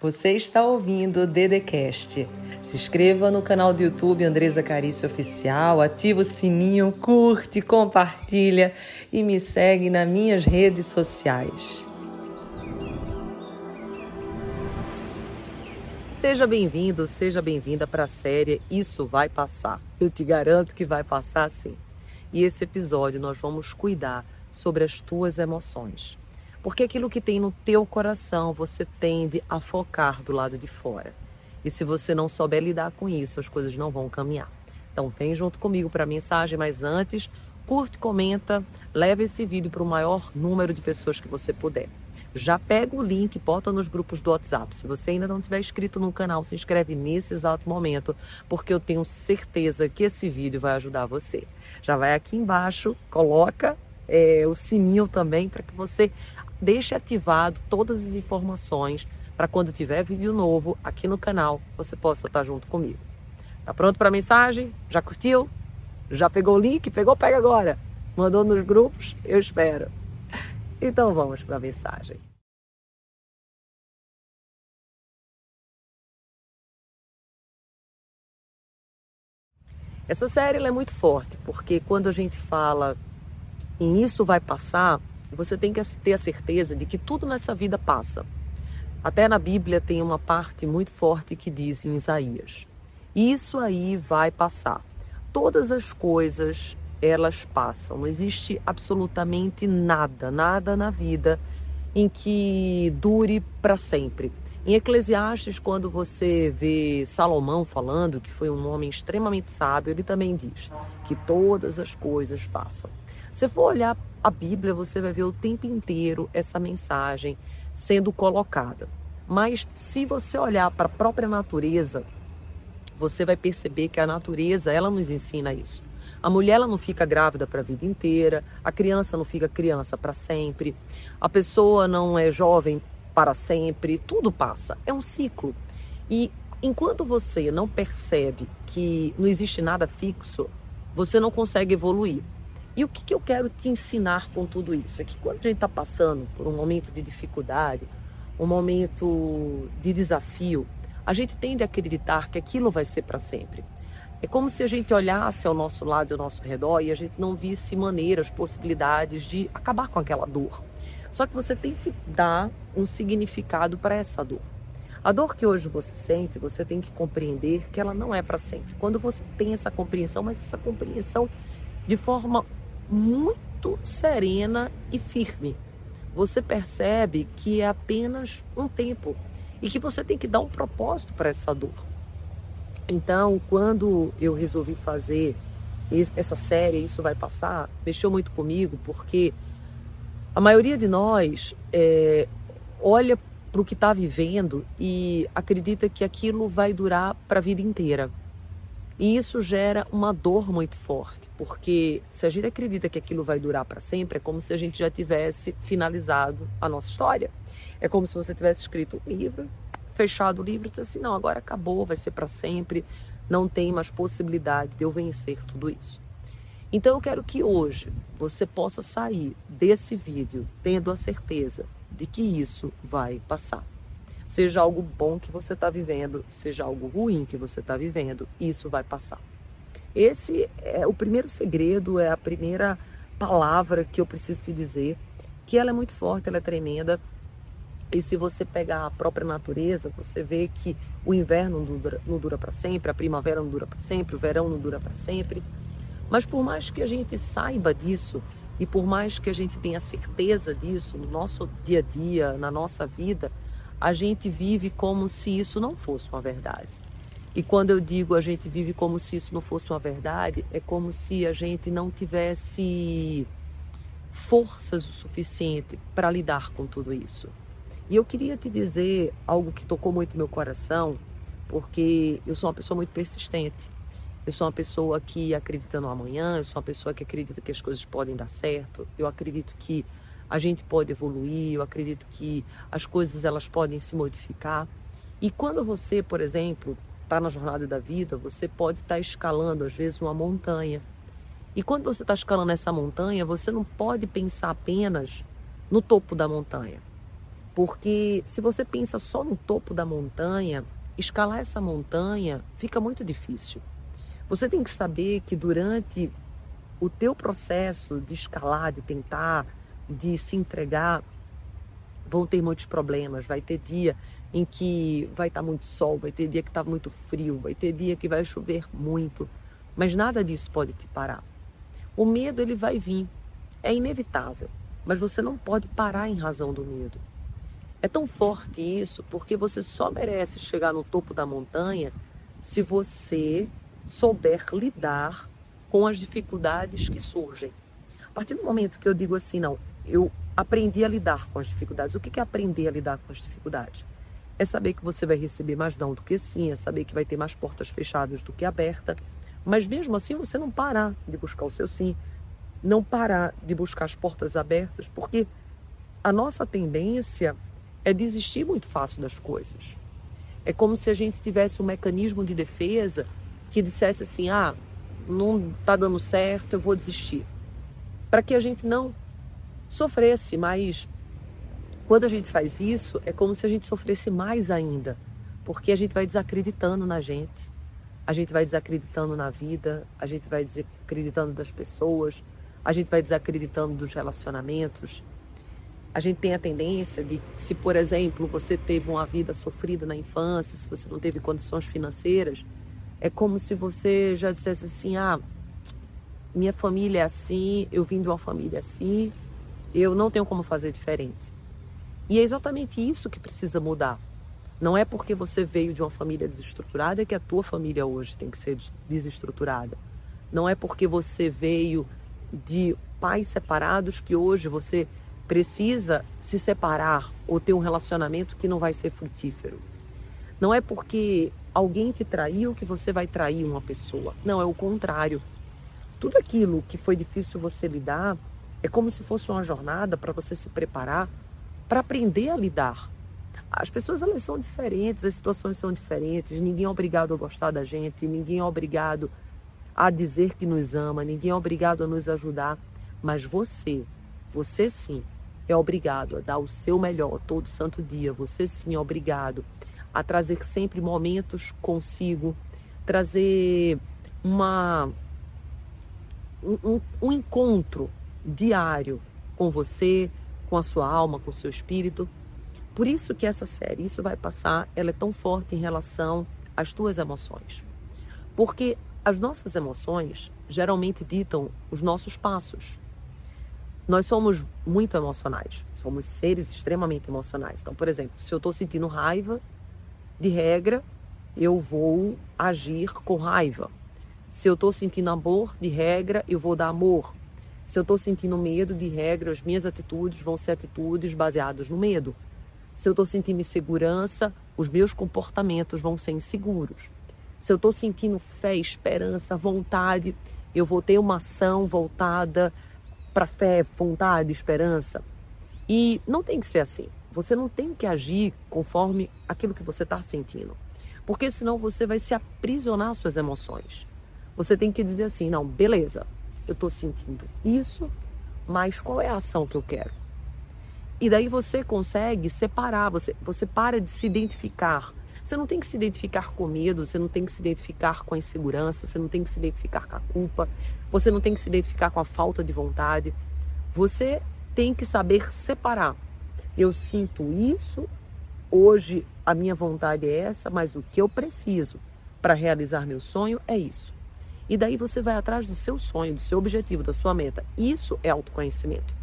Você está ouvindo o Dedecast. Se inscreva no canal do YouTube Andresa Carício Oficial, ativa o sininho, curte, compartilha e me segue nas minhas redes sociais. Seja bem-vindo, seja bem-vinda para a série Isso Vai Passar. Eu te garanto que vai passar sim. E esse episódio nós vamos cuidar sobre as tuas emoções. Porque aquilo que tem no teu coração, você tende a focar do lado de fora. E se você não souber lidar com isso, as coisas não vão caminhar. Então vem junto comigo para a mensagem, mas antes, curte, comenta, leve esse vídeo para o maior número de pessoas que você puder. Já pega o link, bota nos grupos do WhatsApp. Se você ainda não tiver inscrito no canal, se inscreve nesse exato momento, porque eu tenho certeza que esse vídeo vai ajudar você. Já vai aqui embaixo, coloca é, o sininho também para que você deixe ativado todas as informações para quando tiver vídeo novo aqui no canal, você possa estar junto comigo. Tá pronto para a mensagem? Já curtiu? Já pegou o link? Pegou? Pega agora. Mandou nos grupos? Eu espero. Então vamos para a mensagem. Essa série é muito forte, porque quando a gente fala em isso vai passar, você tem que ter a certeza de que tudo nessa vida passa. Até na Bíblia tem uma parte muito forte que diz em Isaías: Isso aí vai passar. Todas as coisas elas passam. Não existe absolutamente nada, nada na vida em que dure para sempre. Em Eclesiastes, quando você vê Salomão falando, que foi um homem extremamente sábio, ele também diz que todas as coisas passam. Se for olhar a Bíblia, você vai ver o tempo inteiro essa mensagem sendo colocada. Mas se você olhar para a própria natureza, você vai perceber que a natureza, ela nos ensina isso. A mulher ela não fica grávida para a vida inteira, a criança não fica criança para sempre, a pessoa não é jovem para sempre, tudo passa. É um ciclo. E enquanto você não percebe que não existe nada fixo, você não consegue evoluir. E o que, que eu quero te ensinar com tudo isso? É que quando a gente está passando por um momento de dificuldade, um momento de desafio, a gente tende a acreditar que aquilo vai ser para sempre. É como se a gente olhasse ao nosso lado e ao nosso redor e a gente não visse maneiras, possibilidades de acabar com aquela dor. Só que você tem que dar um significado para essa dor. A dor que hoje você sente, você tem que compreender que ela não é para sempre. Quando você tem essa compreensão, mas essa compreensão de forma muito serena e firme. Você percebe que é apenas um tempo e que você tem que dar um propósito para essa dor. Então, quando eu resolvi fazer essa série, isso vai passar, mexeu muito comigo, porque a maioria de nós é, olha para o que está vivendo e acredita que aquilo vai durar para a vida inteira. E isso gera uma dor muito forte, porque se a gente acredita que aquilo vai durar para sempre, é como se a gente já tivesse finalizado a nossa história. É como se você tivesse escrito um livro, fechado o livro e disse assim: não, agora acabou, vai ser para sempre, não tem mais possibilidade de eu vencer tudo isso. Então eu quero que hoje você possa sair desse vídeo tendo a certeza de que isso vai passar seja algo bom que você está vivendo, seja algo ruim que você está vivendo, isso vai passar. Esse é o primeiro segredo, é a primeira palavra que eu preciso te dizer, que ela é muito forte, ela é tremenda. E se você pegar a própria natureza, você vê que o inverno não dura, dura para sempre, a primavera não dura para sempre, o verão não dura para sempre. Mas por mais que a gente saiba disso e por mais que a gente tenha certeza disso no nosso dia a dia, na nossa vida, a gente vive como se isso não fosse uma verdade. E quando eu digo a gente vive como se isso não fosse uma verdade, é como se a gente não tivesse forças o suficiente para lidar com tudo isso. E eu queria te dizer algo que tocou muito meu coração, porque eu sou uma pessoa muito persistente. Eu sou uma pessoa que acredita no amanhã, eu sou uma pessoa que acredita que as coisas podem dar certo. Eu acredito que a gente pode evoluir, eu acredito que as coisas elas podem se modificar. E quando você, por exemplo, está na jornada da vida, você pode estar tá escalando, às vezes, uma montanha. E quando você está escalando essa montanha, você não pode pensar apenas no topo da montanha. Porque se você pensa só no topo da montanha, escalar essa montanha fica muito difícil. Você tem que saber que durante o teu processo de escalar, de tentar, de se entregar, vão ter muitos problemas. Vai ter dia em que vai estar muito sol, vai ter dia que está muito frio, vai ter dia que vai chover muito, mas nada disso pode te parar. O medo ele vai vir, é inevitável, mas você não pode parar em razão do medo. É tão forte isso porque você só merece chegar no topo da montanha se você souber lidar com as dificuldades que surgem. A partir do momento que eu digo assim, não, eu aprendi a lidar com as dificuldades. O que é aprender a lidar com as dificuldades? É saber que você vai receber mais não do que sim, é saber que vai ter mais portas fechadas do que abertas. Mas mesmo assim, você não parar de buscar o seu sim, não parar de buscar as portas abertas, porque a nossa tendência é desistir muito fácil das coisas. É como se a gente tivesse um mecanismo de defesa que dissesse assim: ah, não está dando certo, eu vou desistir. Para que a gente não sofresse, mas quando a gente faz isso, é como se a gente sofresse mais ainda, porque a gente vai desacreditando na gente, a gente vai desacreditando na vida, a gente vai desacreditando das pessoas, a gente vai desacreditando dos relacionamentos. A gente tem a tendência de, se por exemplo você teve uma vida sofrida na infância, se você não teve condições financeiras, é como se você já dissesse assim: ah, minha família é assim, eu vim de uma família assim, eu não tenho como fazer diferente. E é exatamente isso que precisa mudar. Não é porque você veio de uma família desestruturada que a tua família hoje tem que ser desestruturada. Não é porque você veio de pais separados que hoje você precisa se separar ou ter um relacionamento que não vai ser frutífero. Não é porque alguém te traiu que você vai trair uma pessoa. Não, é o contrário. Tudo aquilo que foi difícil você lidar é como se fosse uma jornada para você se preparar para aprender a lidar. As pessoas elas são diferentes, as situações são diferentes, ninguém é obrigado a gostar da gente, ninguém é obrigado a dizer que nos ama, ninguém é obrigado a nos ajudar, mas você, você sim, é obrigado a dar o seu melhor todo santo dia, você sim é obrigado a trazer sempre momentos consigo, trazer uma um, um encontro diário com você, com a sua alma, com o seu espírito. Por isso que essa série, isso vai passar, ela é tão forte em relação às tuas emoções. Porque as nossas emoções geralmente ditam os nossos passos. Nós somos muito emocionais, somos seres extremamente emocionais. Então, por exemplo, se eu estou sentindo raiva, de regra, eu vou agir com raiva. Se eu estou sentindo amor, de regra, eu vou dar amor. Se eu estou sentindo medo, de regra, as minhas atitudes vão ser atitudes baseadas no medo. Se eu estou sentindo insegurança, os meus comportamentos vão ser inseguros. Se eu estou sentindo fé, esperança, vontade, eu vou ter uma ação voltada para fé, vontade, esperança. E não tem que ser assim. Você não tem que agir conforme aquilo que você está sentindo. Porque senão você vai se aprisionar às suas emoções. Você tem que dizer assim: não, beleza, eu estou sentindo isso, mas qual é a ação que eu quero? E daí você consegue separar, você, você para de se identificar. Você não tem que se identificar com medo, você não tem que se identificar com a insegurança, você não tem que se identificar com a culpa, você não tem que se identificar com a falta de vontade. Você tem que saber separar. Eu sinto isso, hoje a minha vontade é essa, mas o que eu preciso para realizar meu sonho é isso. E daí você vai atrás do seu sonho, do seu objetivo, da sua meta. Isso é autoconhecimento.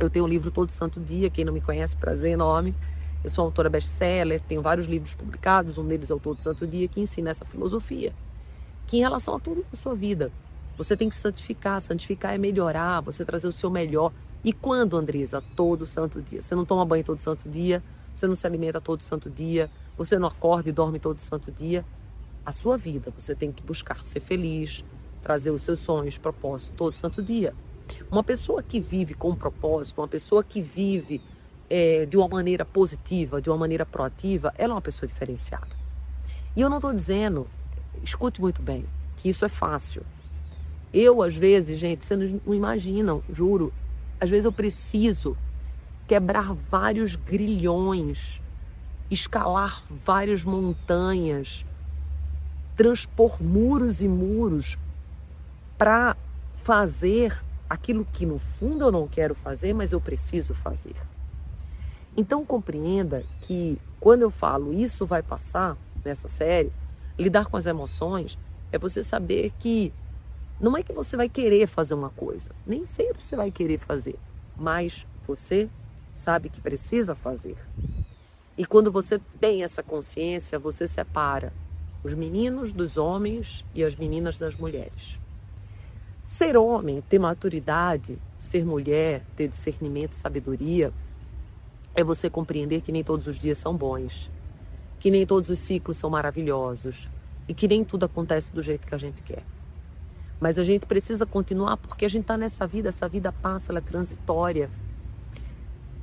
Eu tenho um livro todo santo dia, quem não me conhece, prazer enorme. Eu sou autora best-seller, tenho vários livros publicados, um deles é o Todo Santo Dia, que ensina essa filosofia. Que em relação a tudo na sua vida, você tem que santificar. Santificar é melhorar, você trazer o seu melhor. E quando, Andresa? Todo santo dia. Você não toma banho todo santo dia, você não se alimenta todo santo dia, você não acorda e dorme todo santo dia a sua vida. Você tem que buscar ser feliz, trazer os seus sonhos, propósito todo santo dia. Uma pessoa que vive com um propósito, uma pessoa que vive é, de uma maneira positiva, de uma maneira proativa, ela é uma pessoa diferenciada. E eu não estou dizendo, escute muito bem, que isso é fácil. Eu, às vezes, gente, vocês não imaginam, juro, às vezes eu preciso quebrar vários grilhões, escalar várias montanhas, transpor muros e muros para fazer aquilo que no fundo eu não quero fazer, mas eu preciso fazer. Então compreenda que quando eu falo isso vai passar nessa série, lidar com as emoções é você saber que não é que você vai querer fazer uma coisa, nem sempre você vai querer fazer, mas você sabe que precisa fazer. E quando você tem essa consciência, você separa os meninos dos homens e as meninas das mulheres. Ser homem, ter maturidade, ser mulher, ter discernimento, sabedoria, é você compreender que nem todos os dias são bons, que nem todos os ciclos são maravilhosos e que nem tudo acontece do jeito que a gente quer. Mas a gente precisa continuar porque a gente está nessa vida, essa vida passa, ela é transitória.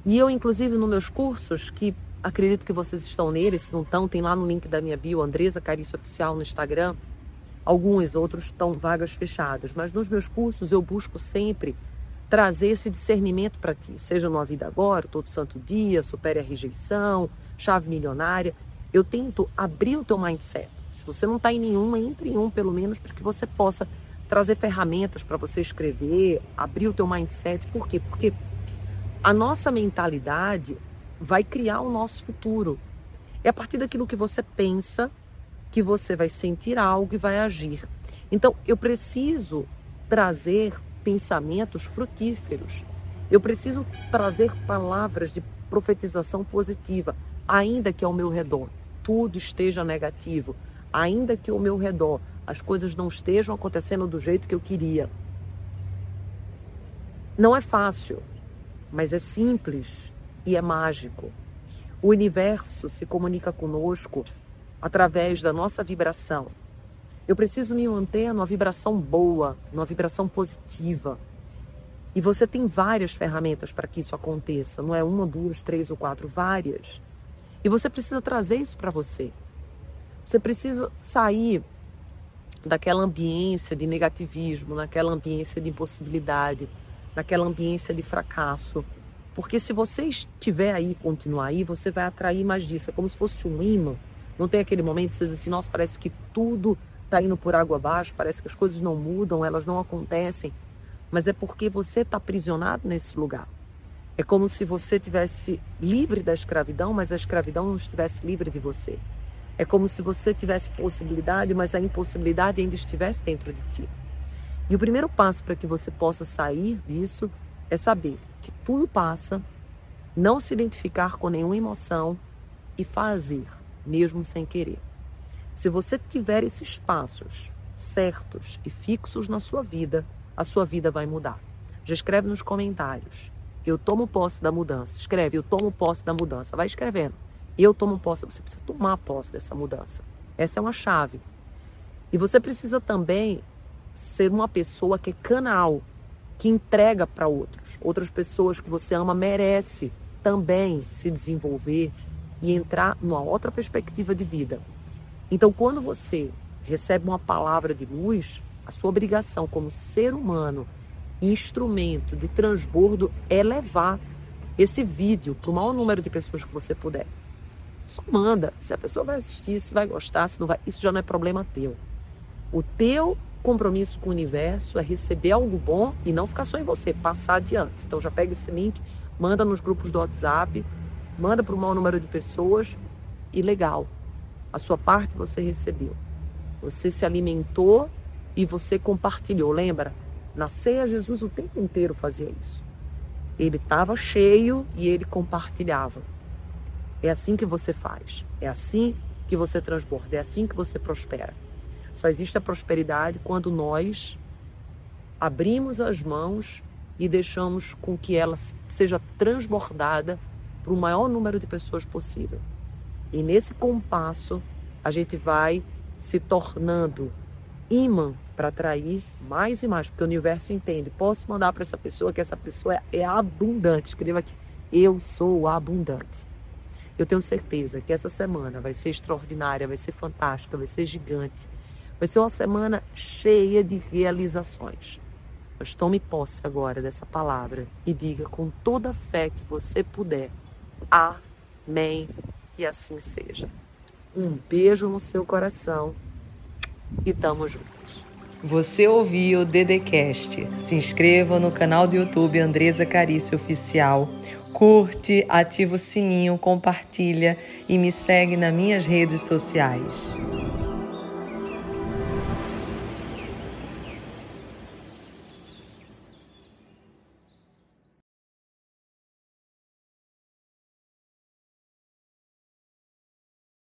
E eu, inclusive, nos meus cursos, que acredito que vocês estão neles, se não estão, tem lá no link da minha bio, Andresa Carício Oficial no Instagram, Alguns, outros estão vagas fechadas, mas nos meus cursos eu busco sempre trazer esse discernimento para ti, seja no A Vida Agora, Todo Santo Dia, Supere a Rejeição, Chave Milionária. Eu tento abrir o teu mindset. Se você não está em nenhuma, entre em um pelo menos para que você possa trazer ferramentas para você escrever, abrir o teu mindset. Por quê? Porque a nossa mentalidade vai criar o nosso futuro. É a partir daquilo que você pensa, que você vai sentir algo e vai agir. Então, eu preciso trazer pensamentos frutíferos. Eu preciso trazer palavras de profetização positiva, ainda que ao meu redor tudo esteja negativo, ainda que ao meu redor as coisas não estejam acontecendo do jeito que eu queria. Não é fácil, mas é simples e é mágico. O universo se comunica conosco através da nossa vibração. Eu preciso me manter numa vibração boa, numa vibração positiva. E você tem várias ferramentas para que isso aconteça. Não é uma, duas, três ou quatro, várias. E você precisa trazer isso para você. Você precisa sair daquela ambiência de negativismo, naquela ambiência de impossibilidade, naquela ambiência de fracasso. Porque se você estiver aí, continuar aí, você vai atrair mais disso. É como se fosse um imã não tem aquele momento que você diz assim, nossa, parece que tudo está indo por água abaixo, parece que as coisas não mudam, elas não acontecem. Mas é porque você está aprisionado nesse lugar. É como se você tivesse livre da escravidão, mas a escravidão não estivesse livre de você. É como se você tivesse possibilidade, mas a impossibilidade ainda estivesse dentro de ti. E o primeiro passo para que você possa sair disso é saber que tudo passa, não se identificar com nenhuma emoção e fazer mesmo sem querer. Se você tiver esses passos certos e fixos na sua vida, a sua vida vai mudar. Já escreve nos comentários. Eu tomo posse da mudança. Escreve, eu tomo posse da mudança. Vai escrevendo. Eu tomo posse. Você precisa tomar posse dessa mudança. Essa é uma chave. E você precisa também ser uma pessoa que é canal, que entrega para outros. Outras pessoas que você ama merece também se desenvolver, e entrar numa outra perspectiva de vida. Então, quando você recebe uma palavra de luz, a sua obrigação como ser humano, instrumento de transbordo, é levar esse vídeo para o maior número de pessoas que você puder. Só manda. Se a pessoa vai assistir, se vai gostar, se não vai, isso já não é problema teu. O teu compromisso com o universo é receber algo bom e não ficar só em você, passar adiante. Então já pega esse link, manda nos grupos do WhatsApp, manda para o maior número de pessoas e legal. A sua parte você recebeu. Você se alimentou e você compartilhou. Lembra? Na ceia, Jesus o tempo inteiro fazia isso. Ele estava cheio e ele compartilhava. É assim que você faz. É assim que você transborda. É assim que você prospera. Só existe a prosperidade quando nós abrimos as mãos e deixamos com que ela seja transbordada para o maior número de pessoas possível. E nesse compasso, a gente vai se tornando imã para atrair mais e mais, porque o universo entende. Posso mandar para essa pessoa que essa pessoa é, abundante. Escreva aqui: Eu sou abundante. Eu tenho certeza que essa semana vai ser extraordinária, vai ser fantástica, vai ser gigante. Vai ser uma semana cheia de realizações. palavras. Tome posse agora dessa palavra e diga com toda a fé que você puder. Amém. Que assim seja. Um beijo no seu coração e tamo juntos. Você ouviu o Dedecast. Se inscreva no canal do YouTube Andresa Carício Oficial. Curte, ativa o sininho, compartilha e me segue nas minhas redes sociais.